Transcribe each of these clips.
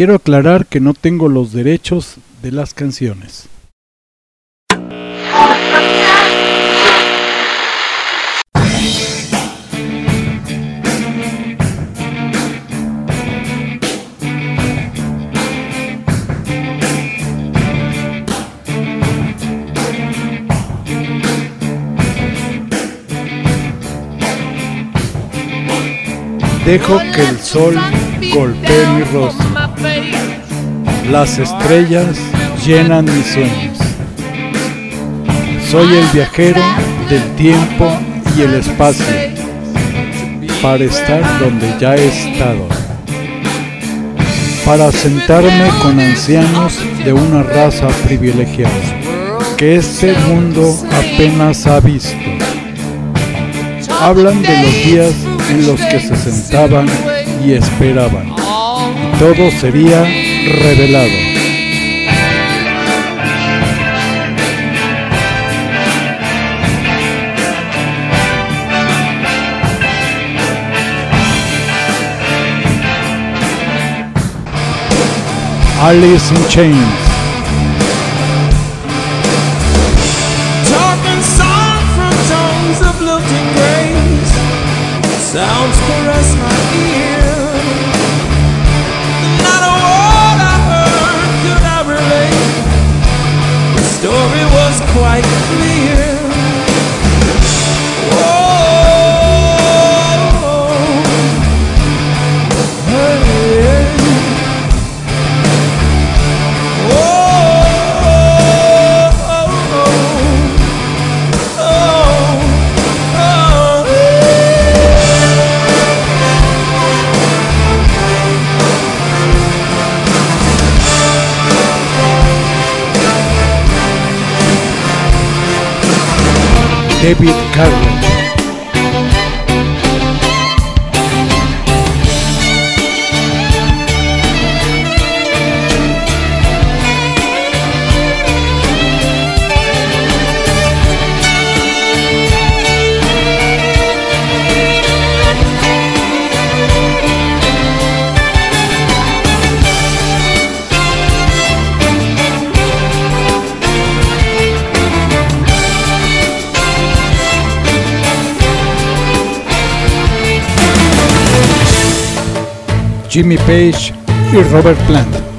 Quiero aclarar que no tengo los derechos de las canciones. Dejo que el sol golpee mi rostro. Las estrellas llenan mis sueños. Soy el viajero del tiempo y el espacio para estar donde ya he estado. Para sentarme con ancianos de una raza privilegiada que este mundo apenas ha visto. Hablan de los días en los que se sentaban y esperaban. Todo sería revelado. Alice in Chains. Maybe it could. Jimmy Page y Robert Plant.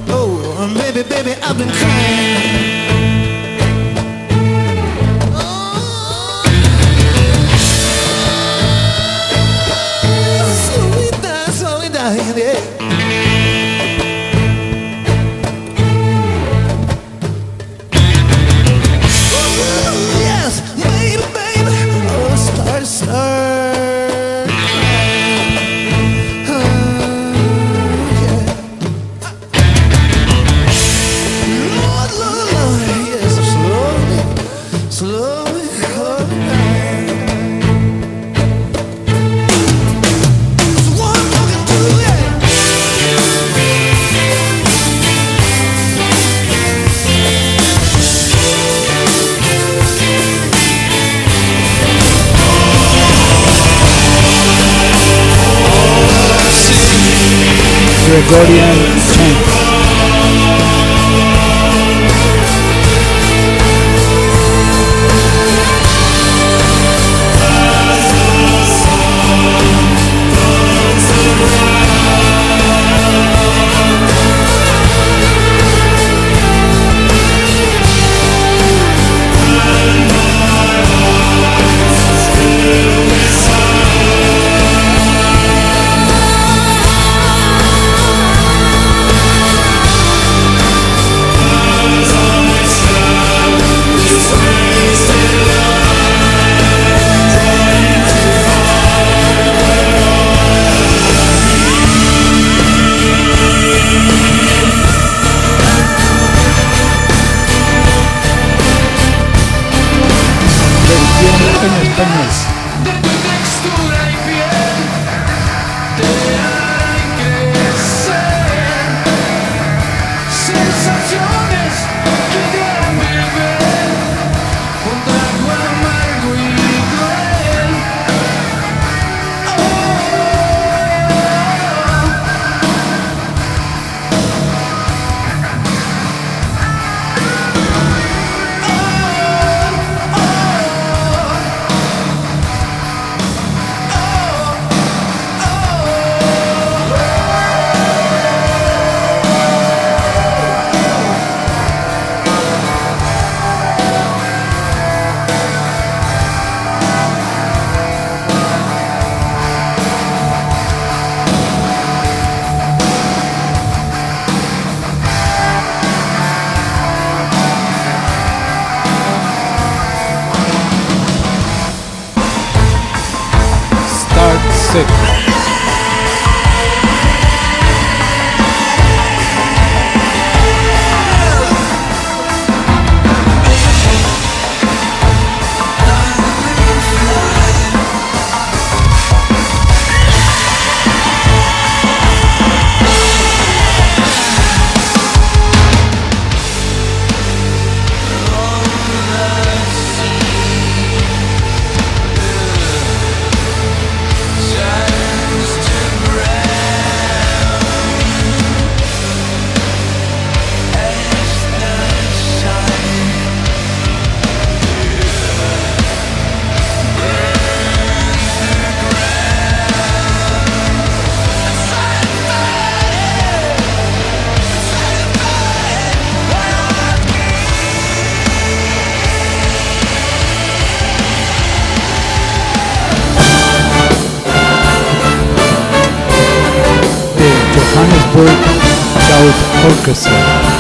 Guardian. en español. pessoal.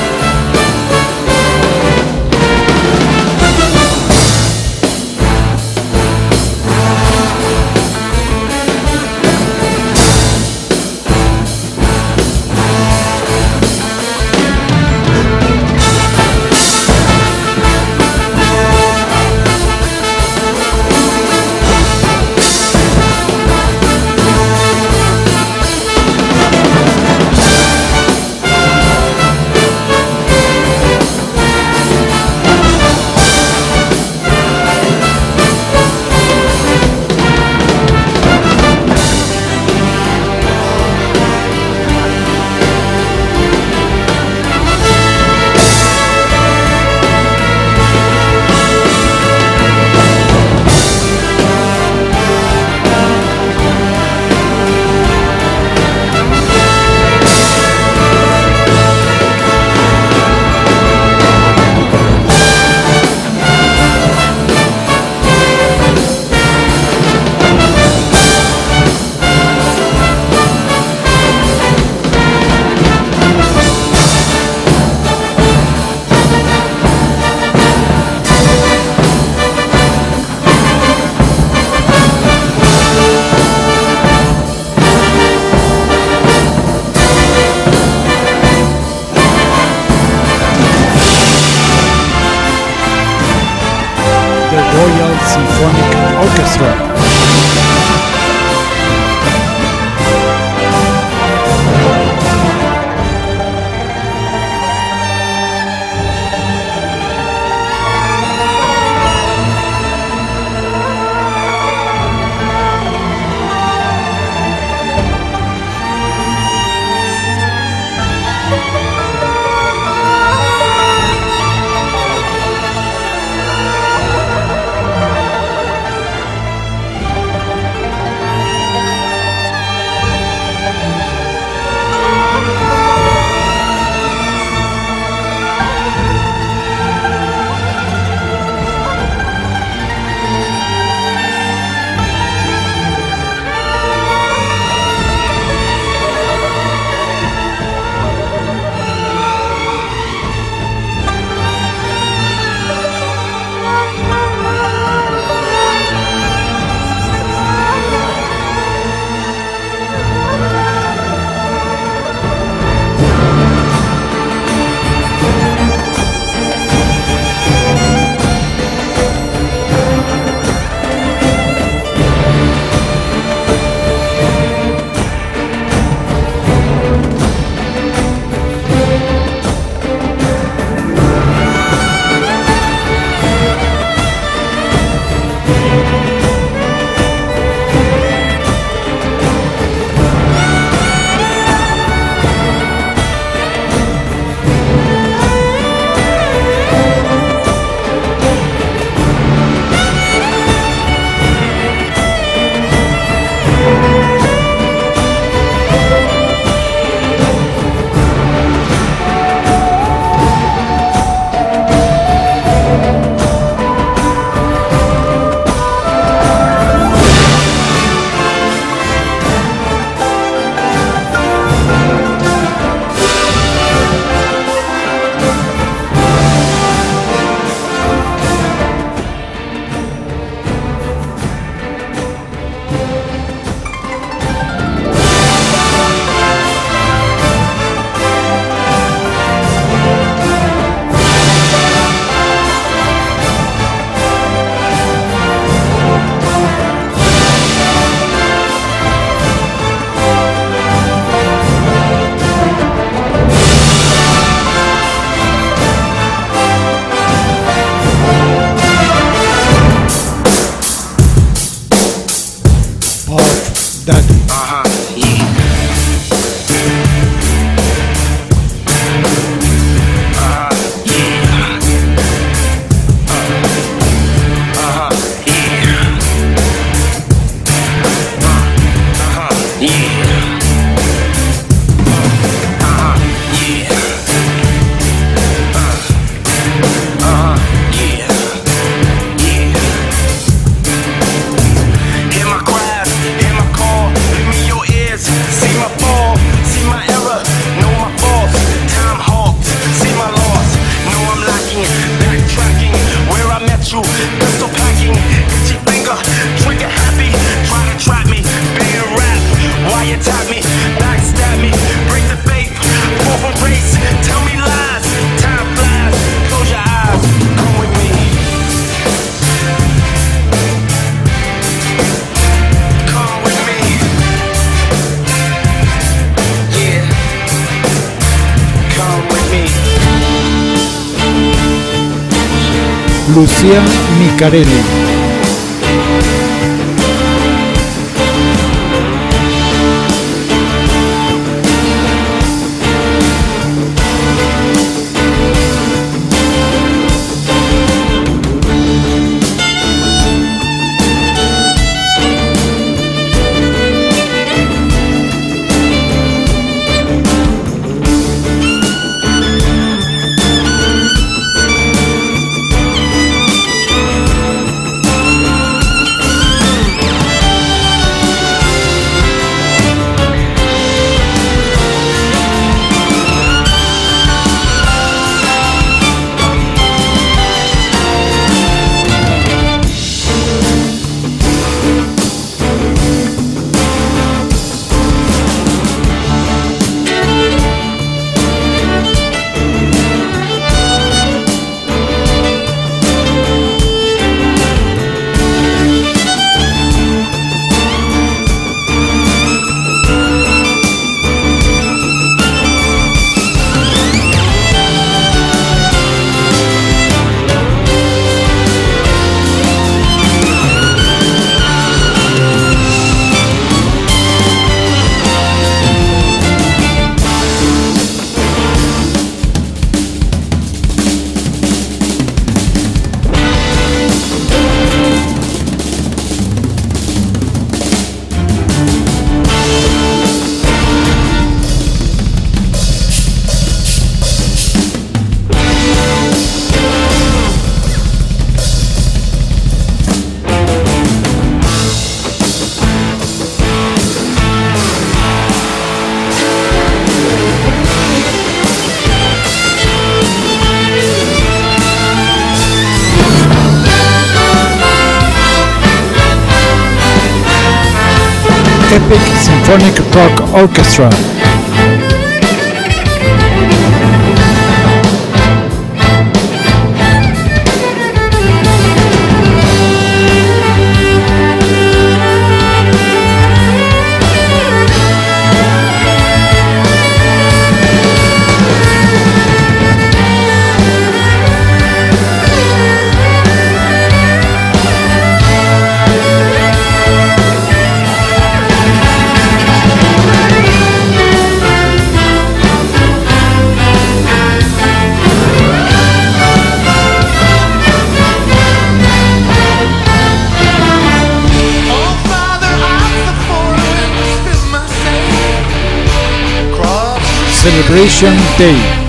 Lucía Micarelli. Epic Symphonic Rock Orchestra. Celebration Day.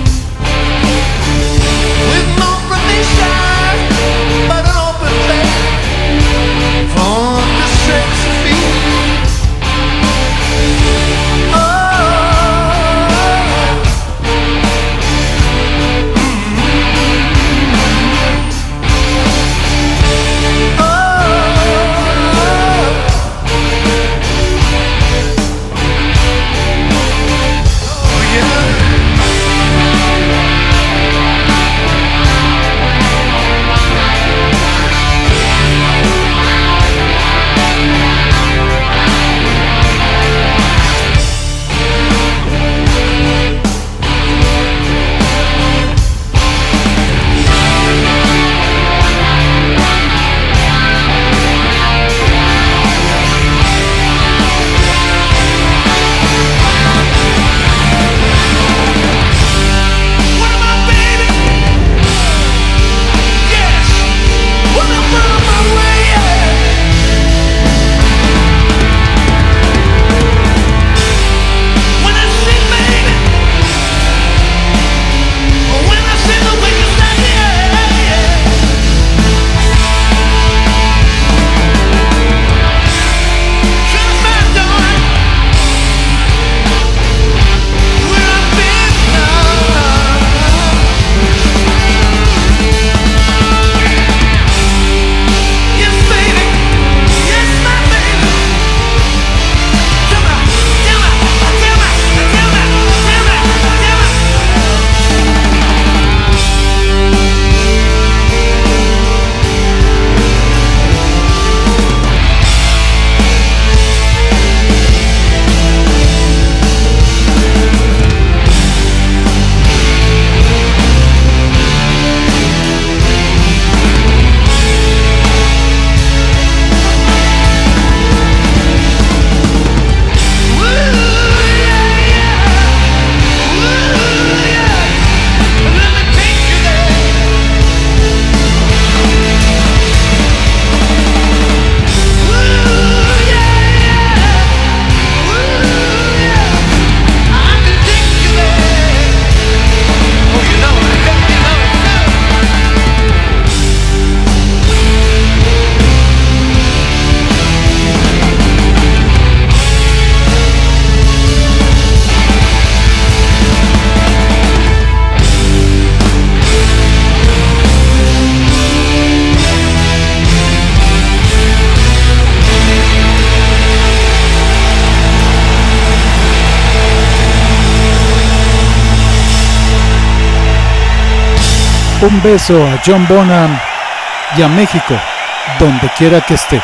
Un beso a John Bonham y a México, donde quiera que esté.